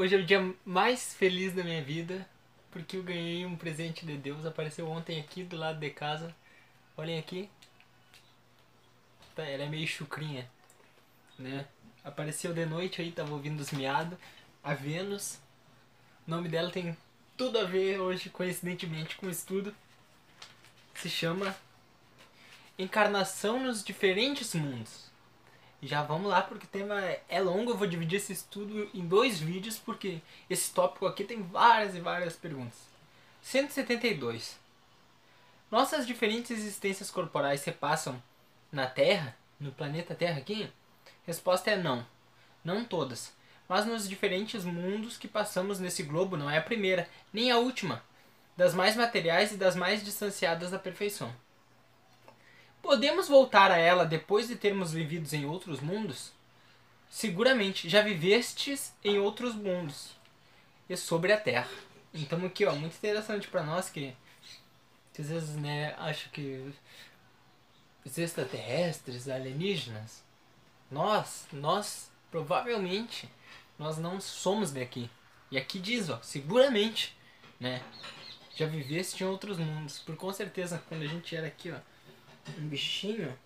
Hoje é o dia mais feliz da minha vida, porque eu ganhei um presente de Deus. Apareceu ontem aqui do lado de casa. Olhem aqui. Tá, ela é meio chucrinha, né? Apareceu de noite aí, tava ouvindo os miados. A Vênus. O nome dela tem tudo a ver hoje, coincidentemente, com o estudo. Se chama Encarnação nos Diferentes Mundos. Já vamos lá, porque o tema é longo, eu vou dividir esse estudo em dois vídeos, porque esse tópico aqui tem várias e várias perguntas. 172. Nossas diferentes existências corporais se passam na Terra, no planeta Terra aqui? Resposta é não. Não todas. Mas nos diferentes mundos que passamos nesse globo não é a primeira, nem a última, das mais materiais e das mais distanciadas da perfeição. Podemos voltar a ela depois de termos vivido em outros mundos? Seguramente, já vivestes em outros mundos e sobre a Terra. Então aqui, ó, muito interessante para nós que, que às vezes, né, acho que os extraterrestres, alienígenas, nós, nós provavelmente nós não somos daqui. E aqui diz, ó, seguramente, né, já viveste em outros mundos. Por com certeza, quando a gente era aqui, ó, um bichinho,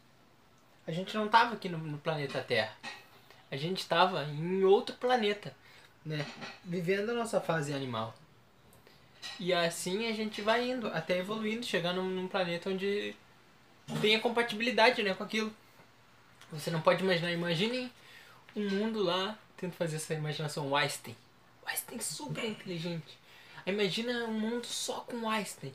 a gente não tava aqui no, no planeta Terra. A gente estava em outro planeta, né? Vivendo a nossa fase animal. E assim a gente vai indo, até evoluindo, chegar num, num planeta onde tem a compatibilidade né, com aquilo. Você não pode imaginar, imaginem um mundo lá, tento fazer essa imaginação, Einstein. Einstein super inteligente. Imagina um mundo só com Einstein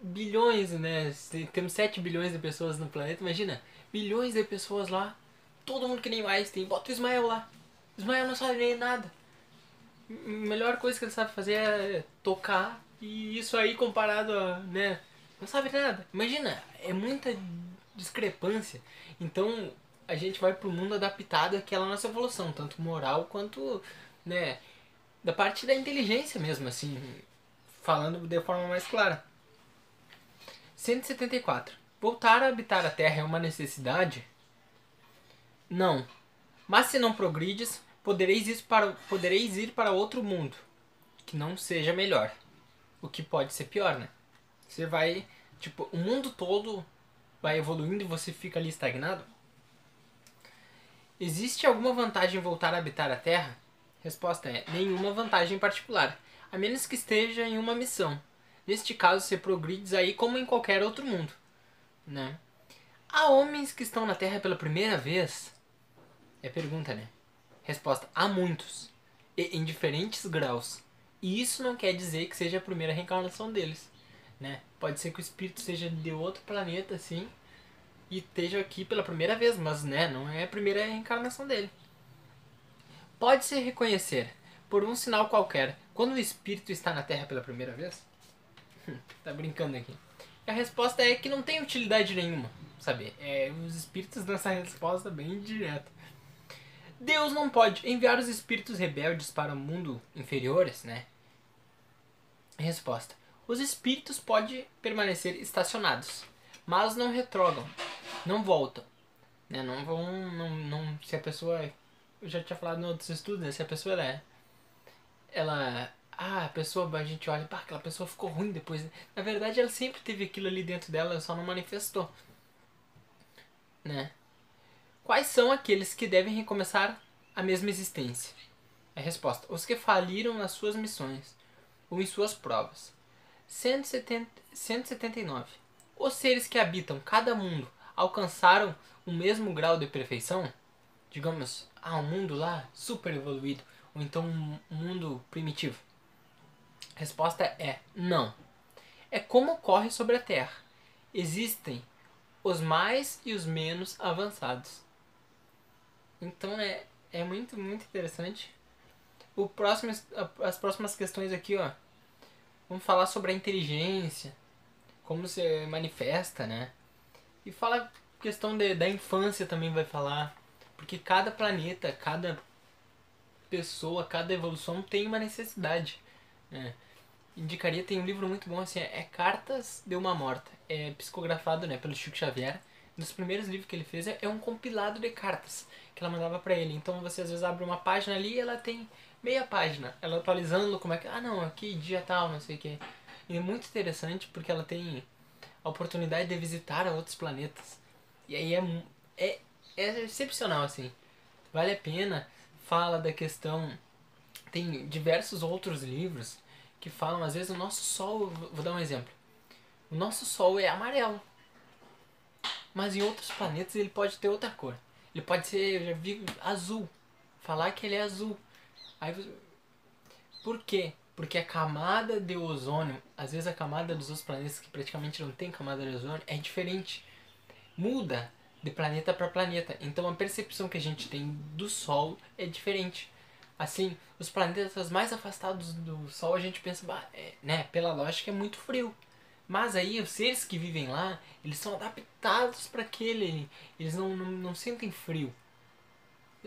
bilhões, né? Temos 7 bilhões de pessoas no planeta, imagina, bilhões de pessoas lá, todo mundo que nem mais tem, bota o Ismael lá. Ismael não sabe nem nada. A melhor coisa que ele sabe fazer é tocar e isso aí comparado a, né, não sabe nada. Imagina, é muita discrepância. Então, a gente vai pro mundo adaptado àquela nossa evolução, tanto moral quanto, né, da parte da inteligência mesmo, assim, falando de forma mais clara. 174. Voltar a habitar a Terra é uma necessidade? Não. Mas se não progrides, podereis ir para, podereis ir para outro mundo, que não seja melhor. O que pode ser pior, né? Você vai, tipo, o mundo todo vai evoluindo e você fica ali estagnado? Existe alguma vantagem em voltar a habitar a Terra? Resposta é: nenhuma vantagem em particular, a menos que esteja em uma missão. Neste caso, você progride aí como em qualquer outro mundo, né? Há homens que estão na Terra pela primeira vez? É pergunta, né? Resposta: há muitos, e em diferentes graus. E isso não quer dizer que seja a primeira reencarnação deles, né? Pode ser que o espírito seja de outro planeta, assim, e esteja aqui pela primeira vez, mas, né, não é a primeira reencarnação dele. Pode-se reconhecer, por um sinal qualquer, quando o espírito está na Terra pela primeira vez? tá brincando aqui. A resposta é que não tem utilidade nenhuma, sabe? É, os espíritos dão essa resposta bem direta. Deus não pode enviar os espíritos rebeldes para o mundo inferiores, né? Resposta. Os espíritos podem permanecer estacionados, mas não retrogam, não voltam. Né? Não vão. Não, não, se a pessoa. Eu já tinha falado em outros estudos, né? Se a pessoa ela, é, ela ah, a pessoa, a gente olha, pá, aquela pessoa ficou ruim depois. Na verdade, ela sempre teve aquilo ali dentro dela, só não manifestou. Né? Quais são aqueles que devem recomeçar a mesma existência? A resposta: os que faliram nas suas missões ou em suas provas. 170, 179. Os seres que habitam cada mundo alcançaram o mesmo grau de perfeição? Digamos, ah, um mundo lá super evoluído, ou então um mundo primitivo. Resposta é não. É como ocorre sobre a Terra. Existem os mais e os menos avançados. Então é, é muito, muito interessante. O próximo, as próximas questões aqui, ó. Vamos falar sobre a inteligência, como se manifesta, né? E fala questão de, da infância também vai falar. Porque cada planeta, cada pessoa, cada evolução tem uma necessidade. Né? Indicaria, tem um livro muito bom assim, é Cartas de uma Morta. É psicografado, né, pelo Chico Xavier. Um dos primeiros livros que ele fez é, é um compilado de cartas que ela mandava para ele. Então você às vezes abre uma página ali e ela tem meia página, ela atualizando como é que. Ah, não, aqui dia tal, não sei o que. E é muito interessante porque ela tem a oportunidade de visitar outros planetas. E aí é, é, é excepcional, assim. Vale a pena. Fala da questão. Tem diversos outros livros que falam, às vezes, o nosso Sol. Vou dar um exemplo. O nosso Sol é amarelo. Mas em outros planetas ele pode ter outra cor. Ele pode ser, eu já vi, azul. Falar que ele é azul. Aí, por quê? Porque a camada de ozônio, às vezes a camada dos outros planetas que praticamente não tem camada de ozônio, é diferente. Muda de planeta para planeta. Então a percepção que a gente tem do Sol é diferente. Assim, os planetas mais afastados do Sol a gente pensa, é, né, pela lógica é muito frio. Mas aí os seres que vivem lá, eles são adaptados para aquele, eles não, não, não sentem frio.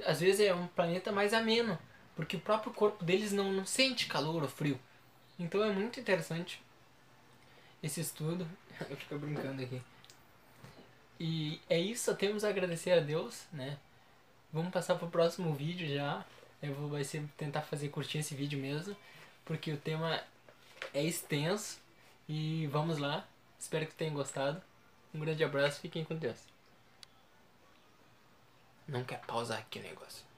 Às vezes é um planeta mais ameno, porque o próprio corpo deles não, não sente calor ou frio. Então é muito interessante esse estudo. Eu fico brincando aqui. E é isso, temos a agradecer a Deus, né? Vamos passar para o próximo vídeo já. Eu vou vai ser, tentar fazer curtir esse vídeo mesmo, porque o tema é extenso e vamos lá. Espero que tenham gostado. Um grande abraço, fiquem com Deus. Não quer pausar aqui o negócio.